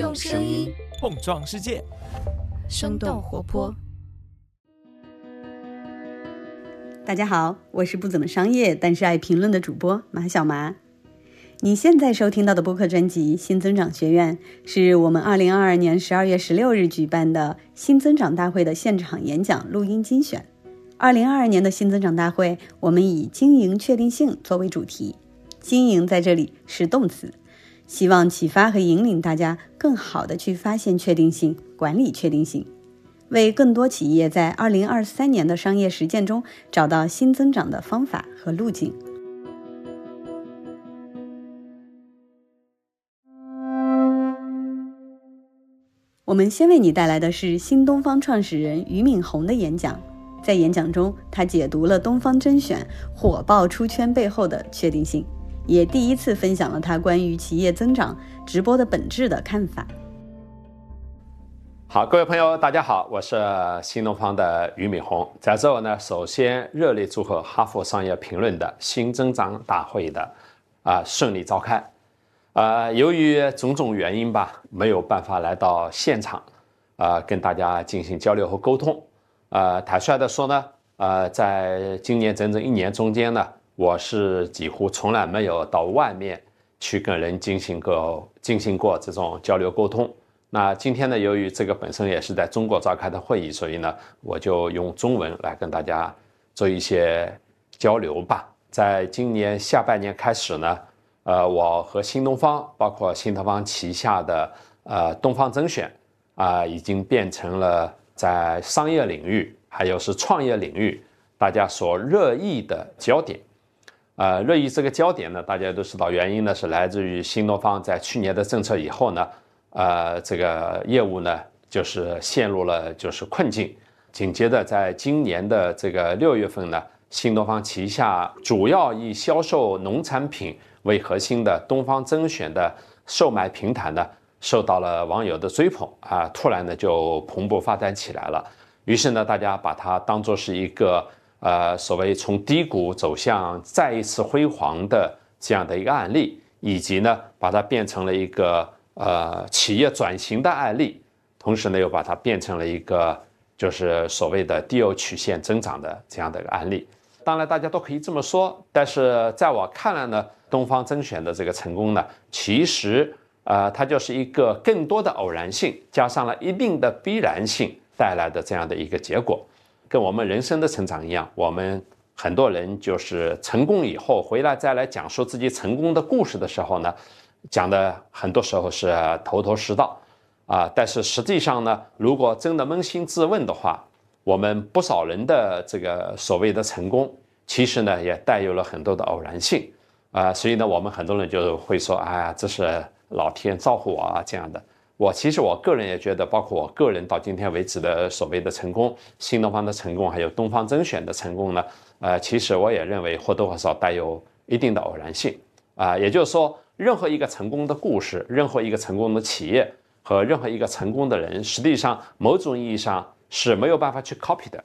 用声音碰撞世界，生动活泼。大家好，我是不怎么商业但是爱评论的主播马小麻。你现在收听到的播客专辑《新增长学院》是我们二零二二年十二月十六日举办的新增长大会的现场演讲录音精选。二零二二年的新增长大会，我们以经营确定性作为主题，经营在这里是动词。希望启发和引领大家更好的去发现确定性、管理确定性，为更多企业在二零二三年的商业实践中找到新增长的方法和路径。我们先为你带来的是新东方创始人俞敏洪的演讲，在演讲中，他解读了东方甄选火爆出圈背后的确定性。也第一次分享了他关于企业增长直播的本质的看法。好，各位朋友，大家好，我是新东方的俞敏洪。在这儿呢，首先热烈祝贺哈佛商业评论的新增长大会的啊顺利召开。啊，由于种种原因吧，没有办法来到现场啊，跟大家进行交流和沟通。啊，坦率的说呢，啊，在今年整整一年中间呢。我是几乎从来没有到外面去跟人进行过进行过这种交流沟通。那今天呢，由于这个本身也是在中国召开的会议，所以呢，我就用中文来跟大家做一些交流吧。在今年下半年开始呢，呃，我和新东方，包括新东方旗下的呃东方甄选啊，已经变成了在商业领域还有是创业领域大家所热议的焦点。呃，热议这个焦点呢，大家都知道，原因呢是来自于新东方在去年的政策以后呢，呃，这个业务呢就是陷入了就是困境。紧接着，在今年的这个六月份呢，新东方旗下主要以销售农产品为核心的东方甄选的售卖平台呢，受到了网友的追捧啊，突然呢就蓬勃发展起来了。于是呢，大家把它当做是一个。呃，所谓从低谷走向再一次辉煌的这样的一个案例，以及呢，把它变成了一个呃企业转型的案例，同时呢，又把它变成了一个就是所谓的低 O 曲线增长的这样的一个案例。当然，大家都可以这么说，但是在我看来呢，东方甄选的这个成功呢，其实呃，它就是一个更多的偶然性加上了一定的必然性带来的这样的一个结果。跟我们人生的成长一样，我们很多人就是成功以后回来再来讲述自己成功的故事的时候呢，讲的很多时候是头头是道啊。但是实际上呢，如果真的扪心自问的话，我们不少人的这个所谓的成功，其实呢也带有了很多的偶然性啊。所以呢，我们很多人就会说：“哎呀，这是老天照顾我啊，这样的。”我其实我个人也觉得，包括我个人到今天为止的所谓的成功，新东方的成功，还有东方甄选的成功呢，呃，其实我也认为或多或少带有一定的偶然性啊。也就是说，任何一个成功的故事，任何一个成功的企业和任何一个成功的人，实际上某种意义上是没有办法去 copy 的。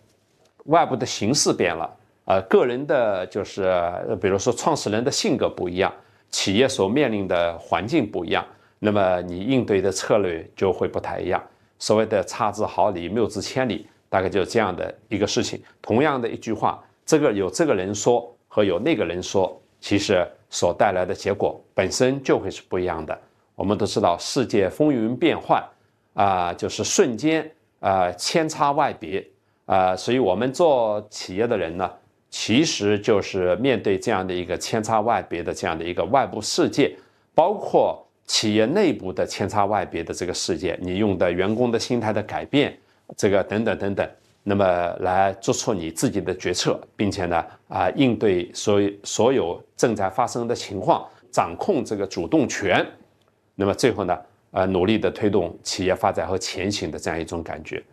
外部的形式变了，呃，个人的就是比如说创始人的性格不一样，企业所面临的环境不一样。那么你应对的策略就会不太一样。所谓的差之毫厘，谬之千里，大概就是这样的一个事情。同样的一句话，这个有这个人说和有那个人说，其实所带来的结果本身就会是不一样的。我们都知道，世界风云变幻啊，就是瞬间啊，千差万别啊。所以我们做企业的人呢，其实就是面对这样的一个千差万别的这样的一个外部世界，包括。企业内部的千差万别的这个世界，你用的员工的心态的改变，这个等等等等，那么来做出你自己的决策，并且呢，啊，应对所所有正在发生的情况，掌控这个主动权，那么最后呢，呃，努力的推动企业发展和前行的这样一种感觉。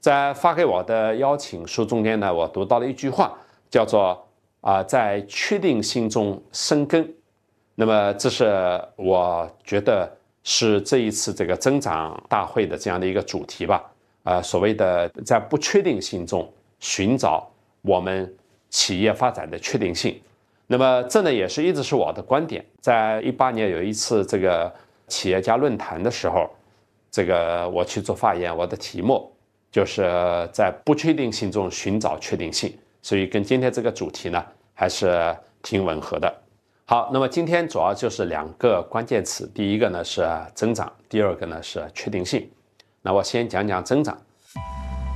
在发给我的邀请书中间呢，我读到了一句话，叫做啊，在确定性中生根。那么，这是我觉得是这一次这个增长大会的这样的一个主题吧。啊，所谓的在不确定性中寻找我们企业发展的确定性。那么，这呢也是一直是我的观点。在一八年有一次这个企业家论坛的时候，这个我去做发言，我的题目就是在不确定性中寻找确定性，所以跟今天这个主题呢还是挺吻合的。好，那么今天主要就是两个关键词，第一个呢是增长，第二个呢是确定性。那我先讲讲增长。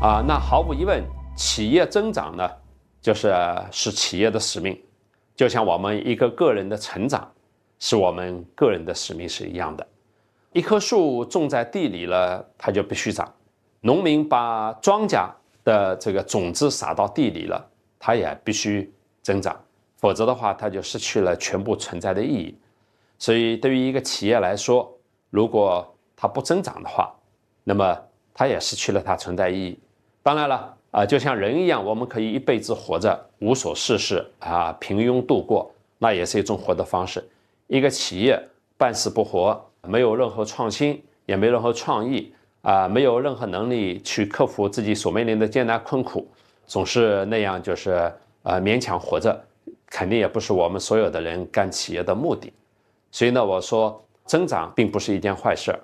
啊，那毫无疑问，企业增长呢，就是是企业的使命，就像我们一个个人的成长，是我们个人的使命是一样的。一棵树种在地里了，它就必须长；农民把庄稼的这个种子撒到地里了，它也必须增长，否则的话，它就失去了全部存在的意义。所以，对于一个企业来说，如果它不增长的话，那么它也失去了它存在意义。当然了，啊，就像人一样，我们可以一辈子活着无所事事啊，平庸度过，那也是一种活的方式。一个企业半死不活，没有任何创新，也没任何创意啊，没有任何能力去克服自己所面临的艰难困苦，总是那样，就是呃勉强活着，肯定也不是我们所有的人干企业的目的。所以呢，我说增长并不是一件坏事，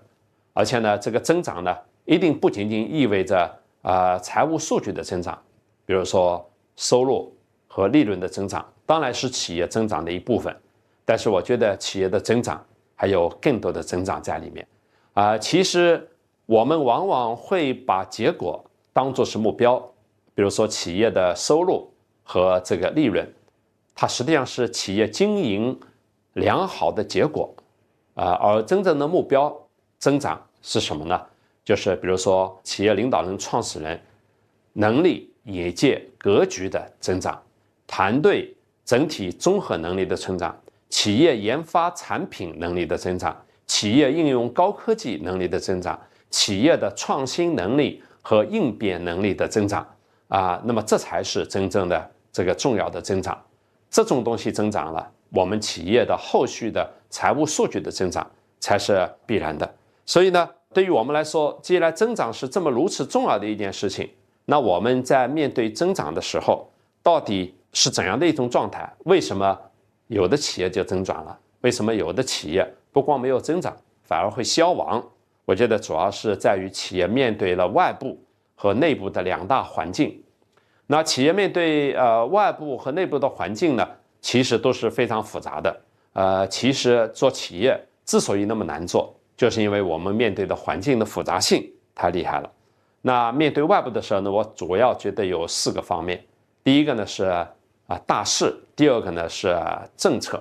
而且呢，这个增长呢，一定不仅仅意味着。啊，财务数据的增长，比如说收入和利润的增长，当然是企业增长的一部分。但是我觉得企业的增长还有更多的增长在里面。啊，其实我们往往会把结果当作是目标，比如说企业的收入和这个利润，它实际上是企业经营良好的结果。啊，而真正的目标增长是什么呢？就是比如说，企业领导人、创始人能力、眼界、格局的增长，团队整体综合能力的成长，企业研发产品能力的增长，企业应用高科技能力的增长，企业的创新能力和应变能力的增长啊，那么这才是真正的这个重要的增长。这种东西增长了，我们企业的后续的财务数据的增长才是必然的。所以呢。对于我们来说，既然增长是这么如此重要的一件事情，那我们在面对增长的时候，到底是怎样的一种状态？为什么有的企业就增长了？为什么有的企业不光没有增长，反而会消亡？我觉得主要是在于企业面对了外部和内部的两大环境。那企业面对呃外部和内部的环境呢，其实都是非常复杂的。呃，其实做企业之所以那么难做。就是因为我们面对的环境的复杂性太厉害了。那面对外部的时候呢，我主要觉得有四个方面。第一个呢是啊大势，第二个呢是政策，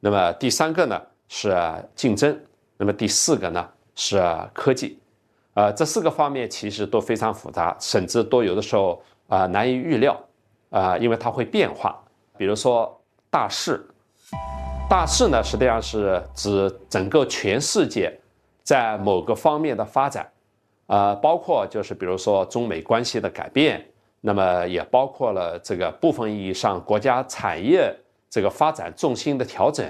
那么第三个呢是竞争，那么第四个呢是科技。呃，这四个方面其实都非常复杂，甚至都有的时候啊难以预料啊，因为它会变化。比如说大势，大势呢实际上是指整个全世界。在某个方面的发展，呃，包括就是比如说中美关系的改变，那么也包括了这个部分意义上国家产业这个发展重心的调整，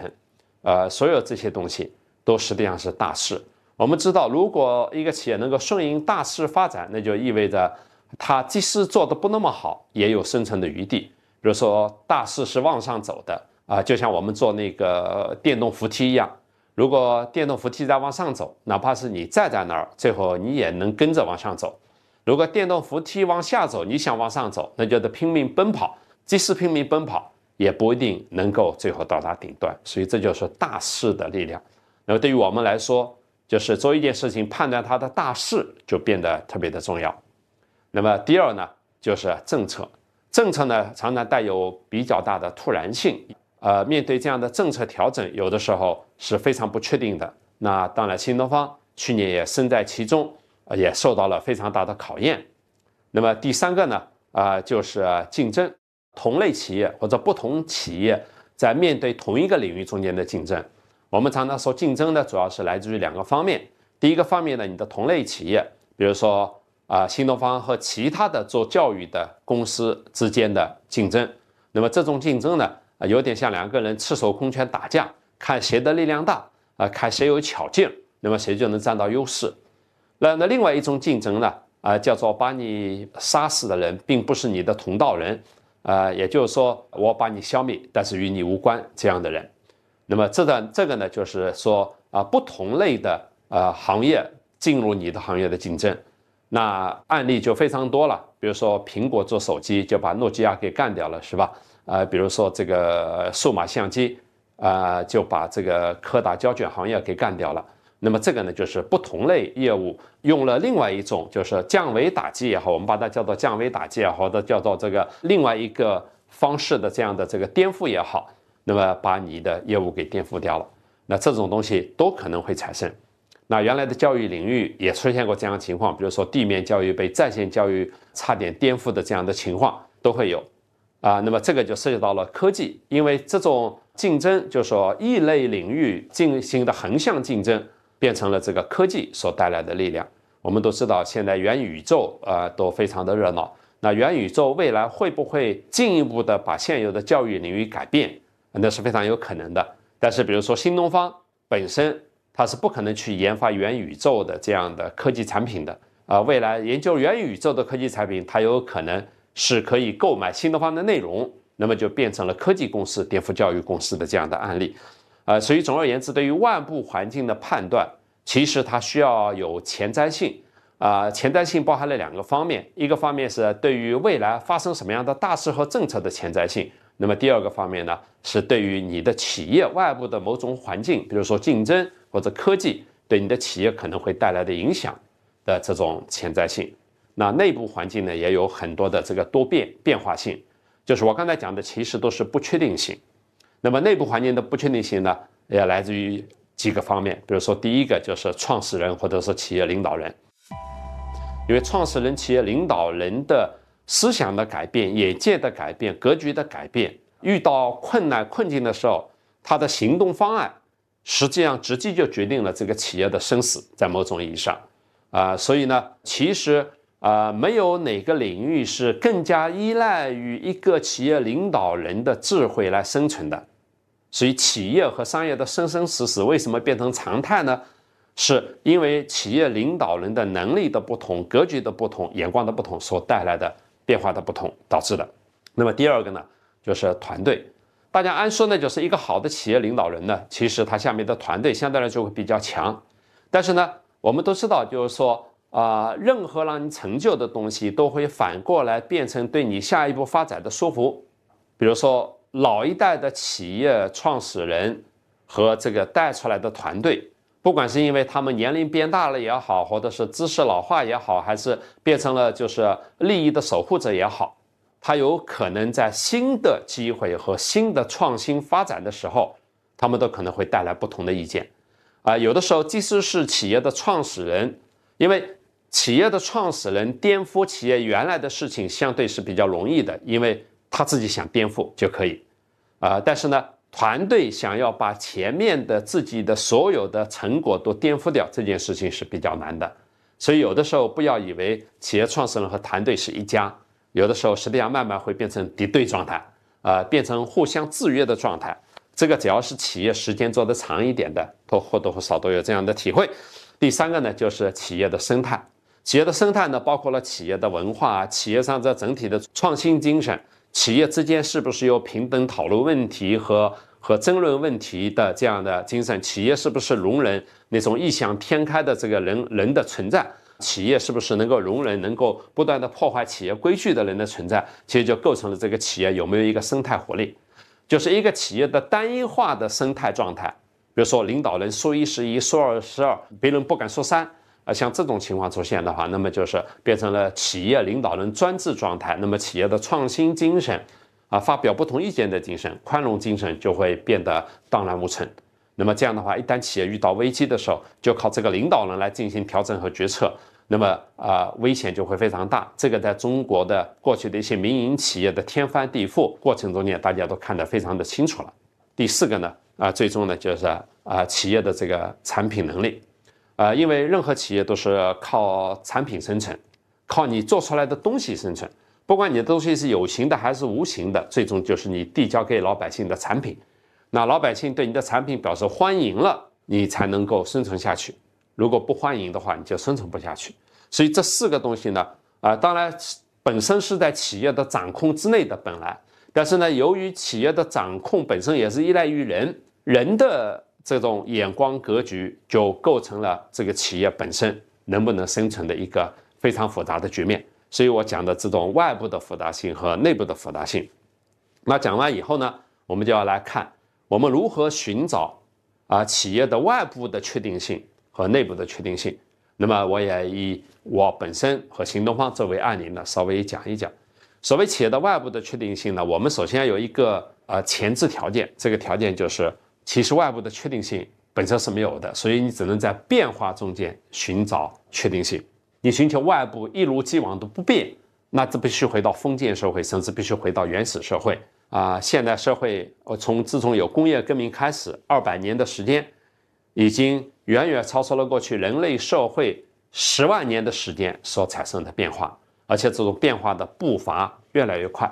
呃，所有这些东西都实际上是大势。我们知道，如果一个企业能够顺应大势发展，那就意味着它即使做的不那么好，也有生存的余地。比如说大势是往上走的啊，就像我们做那个电动扶梯一样。如果电动扶梯在往上走，哪怕是你站在那儿，最后你也能跟着往上走。如果电动扶梯往下走，你想往上走，那就得拼命奔跑。即使拼命奔跑，也不一定能够最后到达顶端。所以这就是大势的力量。那么对于我们来说，就是做一件事情，判断它的大势就变得特别的重要。那么第二呢，就是政策。政策呢，常常带有比较大的突然性。呃，面对这样的政策调整，有的时候是非常不确定的。那当然，新东方去年也身在其中，也受到了非常大的考验。那么第三个呢，啊，就是竞争，同类企业或者不同企业在面对同一个领域中间的竞争。我们常常说，竞争呢，主要是来自于两个方面。第一个方面呢，你的同类企业，比如说啊，新东方和其他的做教育的公司之间的竞争。那么这种竞争呢？啊，有点像两个人赤手空拳打架，看谁的力量大啊，看谁有巧劲，那么谁就能占到优势。那那另外一种竞争呢，啊，叫做把你杀死的人并不是你的同道人，啊，也就是说我把你消灭，但是与你无关这样的人。那么这个这个呢，就是说啊，不同类的呃行业进入你的行业的竞争。那案例就非常多了，比如说苹果做手机就把诺基亚给干掉了，是吧？呃，比如说这个数码相机，啊，就把这个柯达胶卷行业给干掉了。那么这个呢，就是不同类业务用了另外一种，就是降维打击也好，我们把它叫做降维打击也好，或者叫做这个另外一个方式的这样的这个颠覆也好，那么把你的业务给颠覆掉了。那这种东西都可能会产生。那原来的教育领域也出现过这样的情况，比如说地面教育被在线教育差点颠覆的这样的情况都会有，啊，那么这个就涉及到了科技，因为这种竞争，就是说异类领域进行的横向竞争，变成了这个科技所带来的力量。我们都知道，现在元宇宙啊都非常的热闹。那元宇宙未来会不会进一步的把现有的教育领域改变？那是非常有可能的。但是，比如说新东方本身。它是不可能去研发元宇宙的这样的科技产品的啊！未来研究元宇宙的科技产品，它有可能是可以购买新东方的内容，那么就变成了科技公司颠覆教育公司的这样的案例，啊！所以总而言之，对于外部环境的判断，其实它需要有前瞻性啊！前瞻性包含了两个方面，一个方面是对于未来发生什么样的大事和政策的前瞻性，那么第二个方面呢，是对于你的企业外部的某种环境，比如说竞争。或者科技对你的企业可能会带来的影响的这种潜在性，那内部环境呢也有很多的这个多变变化性，就是我刚才讲的其实都是不确定性。那么内部环境的不确定性呢，也来自于几个方面，比如说第一个就是创始人或者是企业领导人，因为创始人、企业领导人的思想的改变、眼界的改变、格局的改变，遇到困难困境的时候，他的行动方案。实际上，直接就决定了这个企业的生死，在某种意义上，啊，所以呢，其实啊，没有哪个领域是更加依赖于一个企业领导人的智慧来生存的。所以，企业和商业的生生死死为什么变成常态呢？是因为企业领导人的能力的不同、格局的不同、眼光的不同所带来的变化的不同导致的。那么，第二个呢，就是团队。大家按说呢，就是一个好的企业领导人呢，其实他下面的团队相对来说会比较强。但是呢，我们都知道，就是说啊，任何让你成就的东西，都会反过来变成对你下一步发展的束缚。比如说，老一代的企业创始人和这个带出来的团队，不管是因为他们年龄变大了也好，或者是知识老化也好，还是变成了就是利益的守护者也好。他有可能在新的机会和新的创新发展的时候，他们都可能会带来不同的意见，啊，有的时候即使是企业的创始人，因为企业的创始人颠覆企业原来的事情相对是比较容易的，因为他自己想颠覆就可以，啊，但是呢，团队想要把前面的自己的所有的成果都颠覆掉，这件事情是比较难的，所以有的时候不要以为企业创始人和团队是一家。有的时候，实际上慢慢会变成敌对状态，啊，变成互相制约的状态。这个只要是企业时间做得长一点的，都或多或少都有这样的体会。第三个呢，就是企业的生态。企业的生态呢，包括了企业的文化，企业上这整体的创新精神，企业之间是不是有平等讨论问题和和争论问题的这样的精神？企业是不是容忍那种异想天开的这个人人的存在？企业是不是能够容忍能够不断的破坏企业规矩的人的存在？其实就构成了这个企业有没有一个生态活力，就是一个企业的单一化的生态状态。比如说领导人说一是一，说二是二，别人不敢说三。啊，像这种情况出现的话，那么就是变成了企业领导人专制状态。那么企业的创新精神，啊，发表不同意见的精神，宽容精神就会变得荡然无存。那么这样的话，一旦企业遇到危机的时候，就靠这个领导人来进行调整和决策，那么啊，危险就会非常大。这个在中国的过去的一些民营企业的天翻地覆过程中间，大家都看得非常的清楚了。第四个呢，啊，最终呢就是啊，企业的这个产品能力，啊，因为任何企业都是靠产品生存，靠你做出来的东西生存，不管你的东西是有形的还是无形的，最终就是你递交给老百姓的产品。那老百姓对你的产品表示欢迎了，你才能够生存下去。如果不欢迎的话，你就生存不下去。所以这四个东西呢，啊，当然本身是在企业的掌控之内的本来，但是呢，由于企业的掌控本身也是依赖于人，人的这种眼光格局就构成了这个企业本身能不能生存的一个非常复杂的局面。所以我讲的这种外部的复杂性和内部的复杂性。那讲完以后呢，我们就要来看我们如何寻找啊企业的外部的确定性和内部的确定性。那么我也以我本身和新东方作为案例呢，稍微讲一讲。所谓企业的外部的确定性呢，我们首先要有一个呃前置条件，这个条件就是其实外部的确定性本身是没有的，所以你只能在变化中间寻找确定性。你寻求外部一如既往的不变，那这必须回到封建社会，甚至必须回到原始社会啊！现代社会，我从自从有工业革命开始，二百年的时间，已经远远超出了过去人类社会十万年的时间所产生的变化。而且这种变化的步伐越来越快，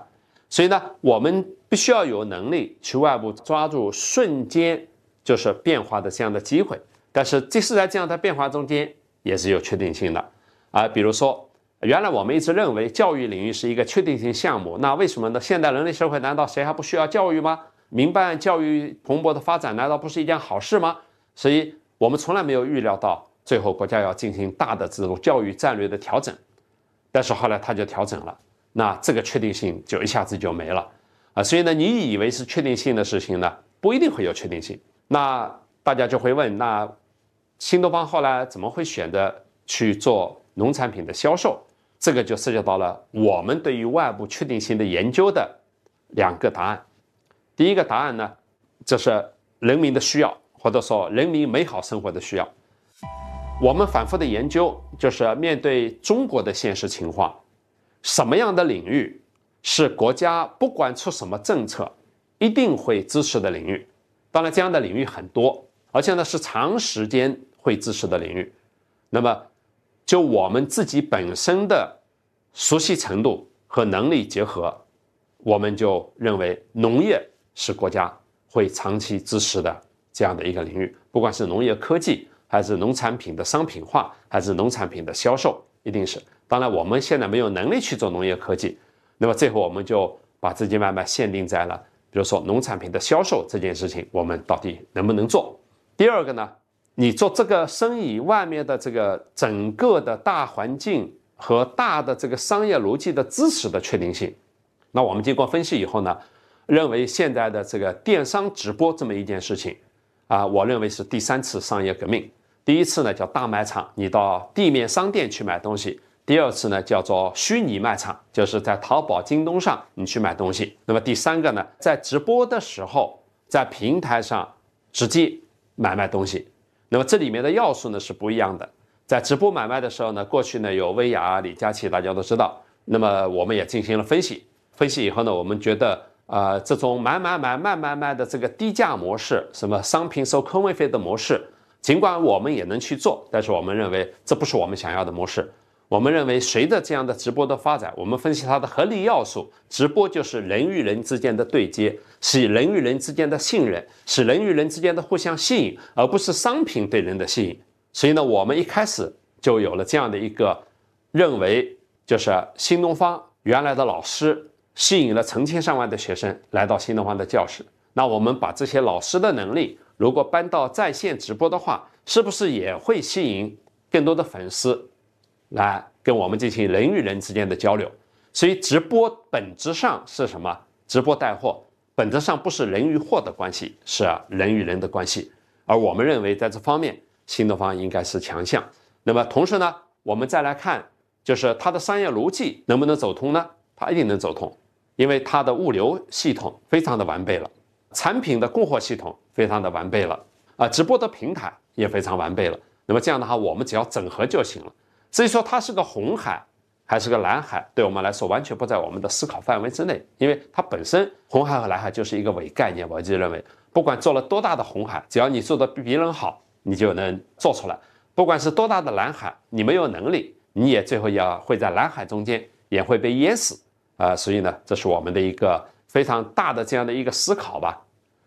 所以呢，我们必须要有能力去外部抓住瞬间就是变化的这样的机会。但是，即使在这样的变化中间，也是有确定性的啊。比如说，原来我们一直认为教育领域是一个确定性项目，那为什么呢？现代人类社会难道谁还不需要教育吗？民办教育蓬勃的发展难道不是一件好事吗？所以我们从来没有预料到，最后国家要进行大的这种教育战略的调整。但是后来他就调整了，那这个确定性就一下子就没了啊！所以呢，你以为是确定性的事情呢，不一定会有确定性。那大家就会问，那新东方后来怎么会选择去做农产品的销售？这个就涉及到了我们对于外部确定性的研究的两个答案。第一个答案呢，就是人民的需要，或者说人民美好生活的需要。我们反复的研究，就是面对中国的现实情况，什么样的领域是国家不管出什么政策一定会支持的领域？当然，这样的领域很多，而且呢是长时间会支持的领域。那么，就我们自己本身的熟悉程度和能力结合，我们就认为农业是国家会长期支持的这样的一个领域，不管是农业科技。还是农产品的商品化，还是农产品的销售，一定是。当然，我们现在没有能力去做农业科技，那么最后我们就把资金慢慢限定在了，比如说农产品的销售这件事情，我们到底能不能做？第二个呢，你做这个生意，外面的这个整个的大环境和大的这个商业逻辑的支持的确定性，那我们经过分析以后呢，认为现在的这个电商直播这么一件事情，啊，我认为是第三次商业革命。第一次呢叫大卖场，你到地面商店去买东西；第二次呢叫做虚拟卖场，就是在淘宝、京东上你去买东西。那么第三个呢，在直播的时候，在平台上直接买卖东西。那么这里面的要素呢是不一样的。在直播买卖的时候呢，过去呢有薇娅、李佳琦，大家都知道。那么我们也进行了分析，分析以后呢，我们觉得，呃，这种买买买、卖卖卖的这个低价模式，什么商品收坑位费的模式。尽管我们也能去做，但是我们认为这不是我们想要的模式。我们认为，随着这样的直播的发展，我们分析它的合理要素，直播就是人与人之间的对接，是人与人之间的信任，是人与人之间的互相吸引，而不是商品对人的吸引。所以呢，我们一开始就有了这样的一个认为，就是新东方原来的老师吸引了成千上万的学生来到新东方的教室，那我们把这些老师的能力。如果搬到在线直播的话，是不是也会吸引更多的粉丝来跟我们进行人与人之间的交流？所以直播本质上是什么？直播带货本质上不是人与货的关系，是人与人的关系。而我们认为在这方面，新东方应该是强项。那么同时呢，我们再来看，就是它的商业逻辑能不能走通呢？它一定能走通，因为它的物流系统非常的完备了。产品的供货系统非常的完备了啊，直播的平台也非常完备了。那么这样的话，我们只要整合就行了。至于说它是个红海还是个蓝海，对我们来说完全不在我们的思考范围之内，因为它本身红海和蓝海就是一个伪概念。我就认为，不管做了多大的红海，只要你做的比别人好，你就能做出来；不管是多大的蓝海，你没有能力，你也最后要会在蓝海中间也会被淹死啊。所以呢，这是我们的一个非常大的这样的一个思考吧。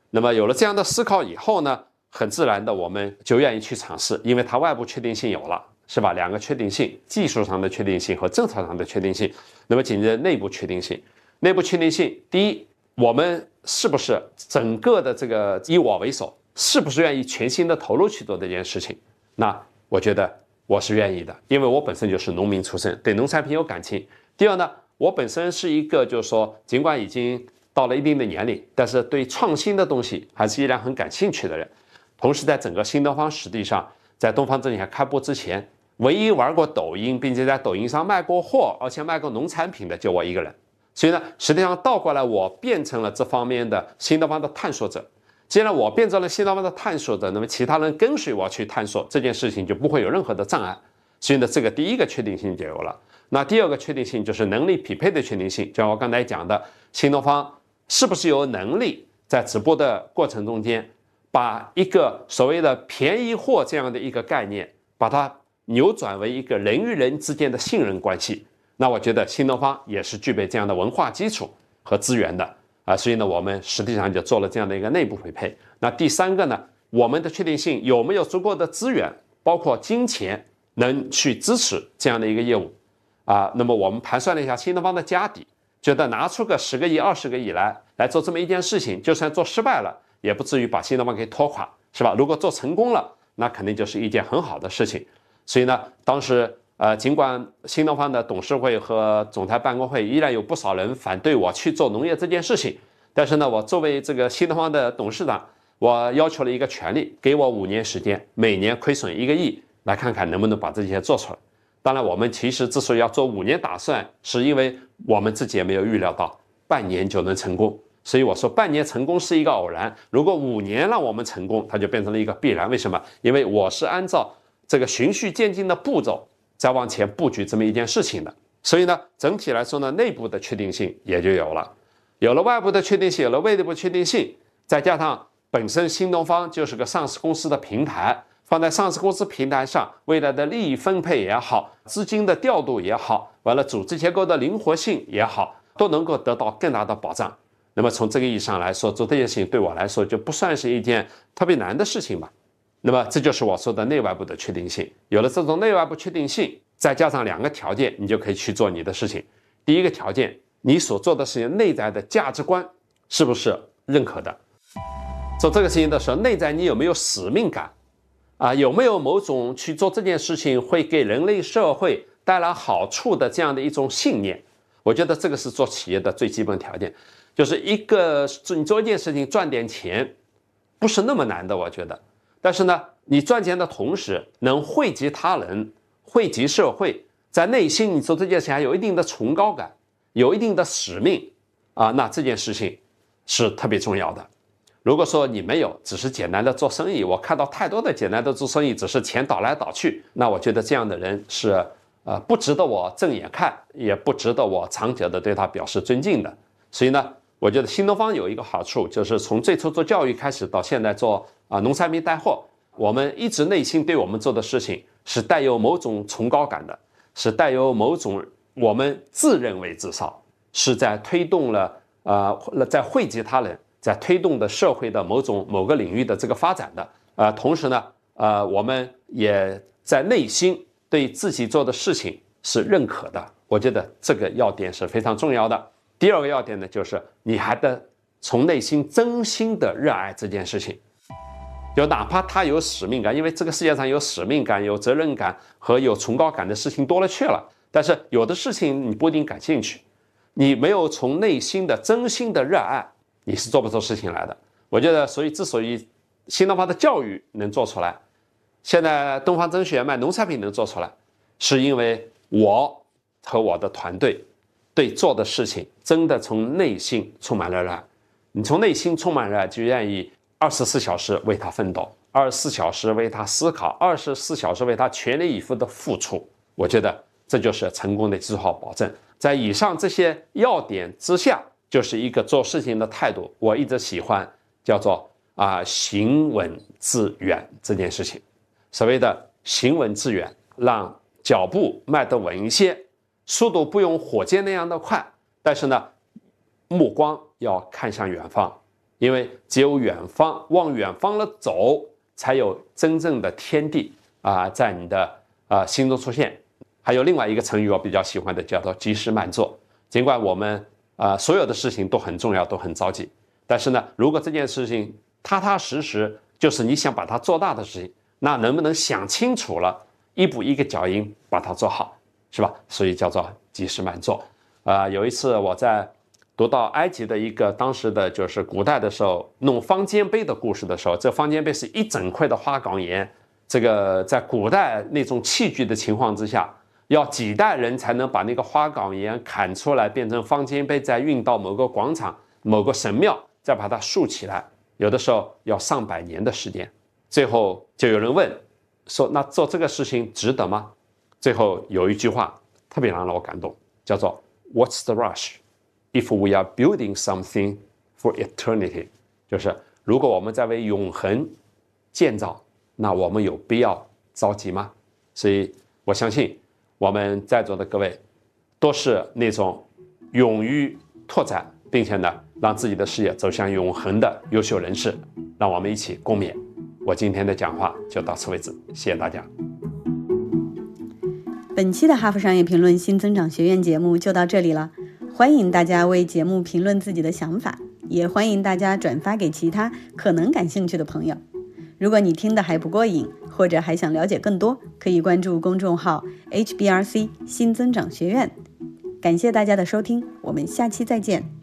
那么有了这样的思考以后呢，很自然的我们就愿意去尝试，因为它外部确定性有了，是吧？两个确定性，技术上的确定性和政策上的确定性。那么紧接着内部确定性，内部确定性，第一，我们是不是整个的这个以我为首，是不是愿意全心的投入去做这件事情？那我觉得我是愿意的，因为我本身就是农民出身，对农产品有感情。第二呢，我本身是一个就是说，尽管已经到了一定的年龄，但是对创新的东西还是依然很感兴趣的人。同时，在整个新东方实际上，在东方证券开播之前，唯一玩过抖音，并且在抖音上卖过货，而且卖过农产品的，就我一个人。所以呢，实际上倒过来，我变成了这方面的新东方的探索者。既然我变成了新东方的探索者，那么其他人跟随我去探索这件事情，就不会有任何的障碍。所以呢，这个第一个确定性就有了。那第二个确定性就是能力匹配的确定性，就像我刚才讲的，新东方是不是有能力在直播的过程中间，把一个所谓的便宜货这样的一个概念，把它扭转为一个人与人之间的信任关系。那我觉得新东方也是具备这样的文化基础和资源的啊，所以呢，我们实际上就做了这样的一个内部匹配。那第三个呢，我们的确定性有没有足够的资源，包括金钱，能去支持这样的一个业务啊？那么我们盘算了一下新东方的家底，觉得拿出个十个亿、二十个亿来来做这么一件事情，就算做失败了，也不至于把新东方给拖垮，是吧？如果做成功了，那肯定就是一件很好的事情。所以呢，当时。呃，尽管新东方的董事会和总裁办公会依然有不少人反对我去做农业这件事情，但是呢，我作为这个新东方的董事长，我要求了一个权利，给我五年时间，每年亏损一个亿，来看看能不能把这些做出来。当然，我们其实之所以要做五年打算，是因为我们自己也没有预料到半年就能成功，所以我说半年成功是一个偶然，如果五年让我们成功，它就变成了一个必然。为什么？因为我是按照这个循序渐进的步骤。再往前布局这么一件事情的，所以呢，整体来说呢，内部的确定性也就有了，有了外部的确定性，有了内部确定性，再加上本身新东方就是个上市公司的平台，放在上市公司平台上，未来的利益分配也好，资金的调度也好，完了组织结构的灵活性也好，都能够得到更大的保障。那么从这个意义上来说，做这件事情对我来说就不算是一件特别难的事情吧。那么这就是我说的内外部的确定性。有了这种内外部确定性，再加上两个条件，你就可以去做你的事情。第一个条件，你所做的事情内在的价值观是不是认可的？做这个事情的时候，内在你有没有使命感？啊，有没有某种去做这件事情会给人类社会带来好处的这样的一种信念？我觉得这个是做企业的最基本条件。就是一个你做一件事情赚点钱，不是那么难的，我觉得。但是呢，你赚钱的同时能惠及他人、惠及社会，在内心你做这件事情还有一定的崇高感，有一定的使命啊，那这件事情是特别重要的。如果说你没有，只是简单的做生意，我看到太多的简单的做生意，只是钱倒来倒去，那我觉得这样的人是呃不值得我正眼看，也不值得我长久的对他表示尊敬的。所以呢，我觉得新东方有一个好处，就是从最初做教育开始到现在做。啊，农产品带货，我们一直内心对我们做的事情是带有某种崇高感的，是带有某种我们自认为至少是在推动了呃，在惠及他人，在推动的社会的某种某个领域的这个发展的。呃，同时呢，呃，我们也在内心对自己做的事情是认可的。我觉得这个要点是非常重要的。第二个要点呢，就是你还得从内心真心的热爱这件事情。就哪怕他有使命感，因为这个世界上有使命感、有责任感和有崇高感的事情多了去了。但是有的事情你不一定感兴趣，你没有从内心的真心的热爱，你是做不出事情来的。我觉得，所以之所以新东方的教育能做出来，现在东方甄选卖农产品能做出来，是因为我和我的团队对做的事情真的从内心充满了热爱。你从内心充满热爱，就愿意。二十四小时为他奋斗，二十四小时为他思考，二十四小时为他全力以赴的付出。我觉得这就是成功的最好保证。在以上这些要点之下，就是一个做事情的态度。我一直喜欢叫做啊行稳致远这件事情。所谓的行稳致远，让脚步迈得稳一些，速度不用火箭那样的快，但是呢，目光要看向远方。因为只有远方往远方了走，才有真正的天地啊，在你的啊心中出现。还有另外一个成语我比较喜欢的，叫做“及时慢做”。尽管我们啊所有的事情都很重要，都很着急，但是呢，如果这件事情踏踏实实，就是你想把它做大的事情，那能不能想清楚了，一步一个脚印把它做好，是吧？所以叫做及时慢做。啊，有一次我在读到埃及的一个当时的就是古代的时候弄方尖碑的故事的时候，这方尖碑是一整块的花岗岩。这个在古代那种器具的情况之下，要几代人才能把那个花岗岩砍出来变成方尖碑，再运到某个广场、某个神庙，再把它竖起来。有的时候要上百年的时间。最后就有人问说：“那做这个事情值得吗？”最后有一句话特别让我感动，叫做 “What's the rush if we are building something for eternity？” 就是如果我们在为永恒建造。那我们有必要着急吗？所以我相信我们在座的各位都是那种勇于拓展，并且呢让自己的事业走向永恒的优秀人士。让我们一起共勉。我今天的讲话就到此为止，谢谢大家。本期的《哈佛商业评论》新增长学院节目就到这里了，欢迎大家为节目评论自己的想法，也欢迎大家转发给其他可能感兴趣的朋友。如果你听的还不过瘾，或者还想了解更多，可以关注公众号 HBRC 新增长学院。感谢大家的收听，我们下期再见。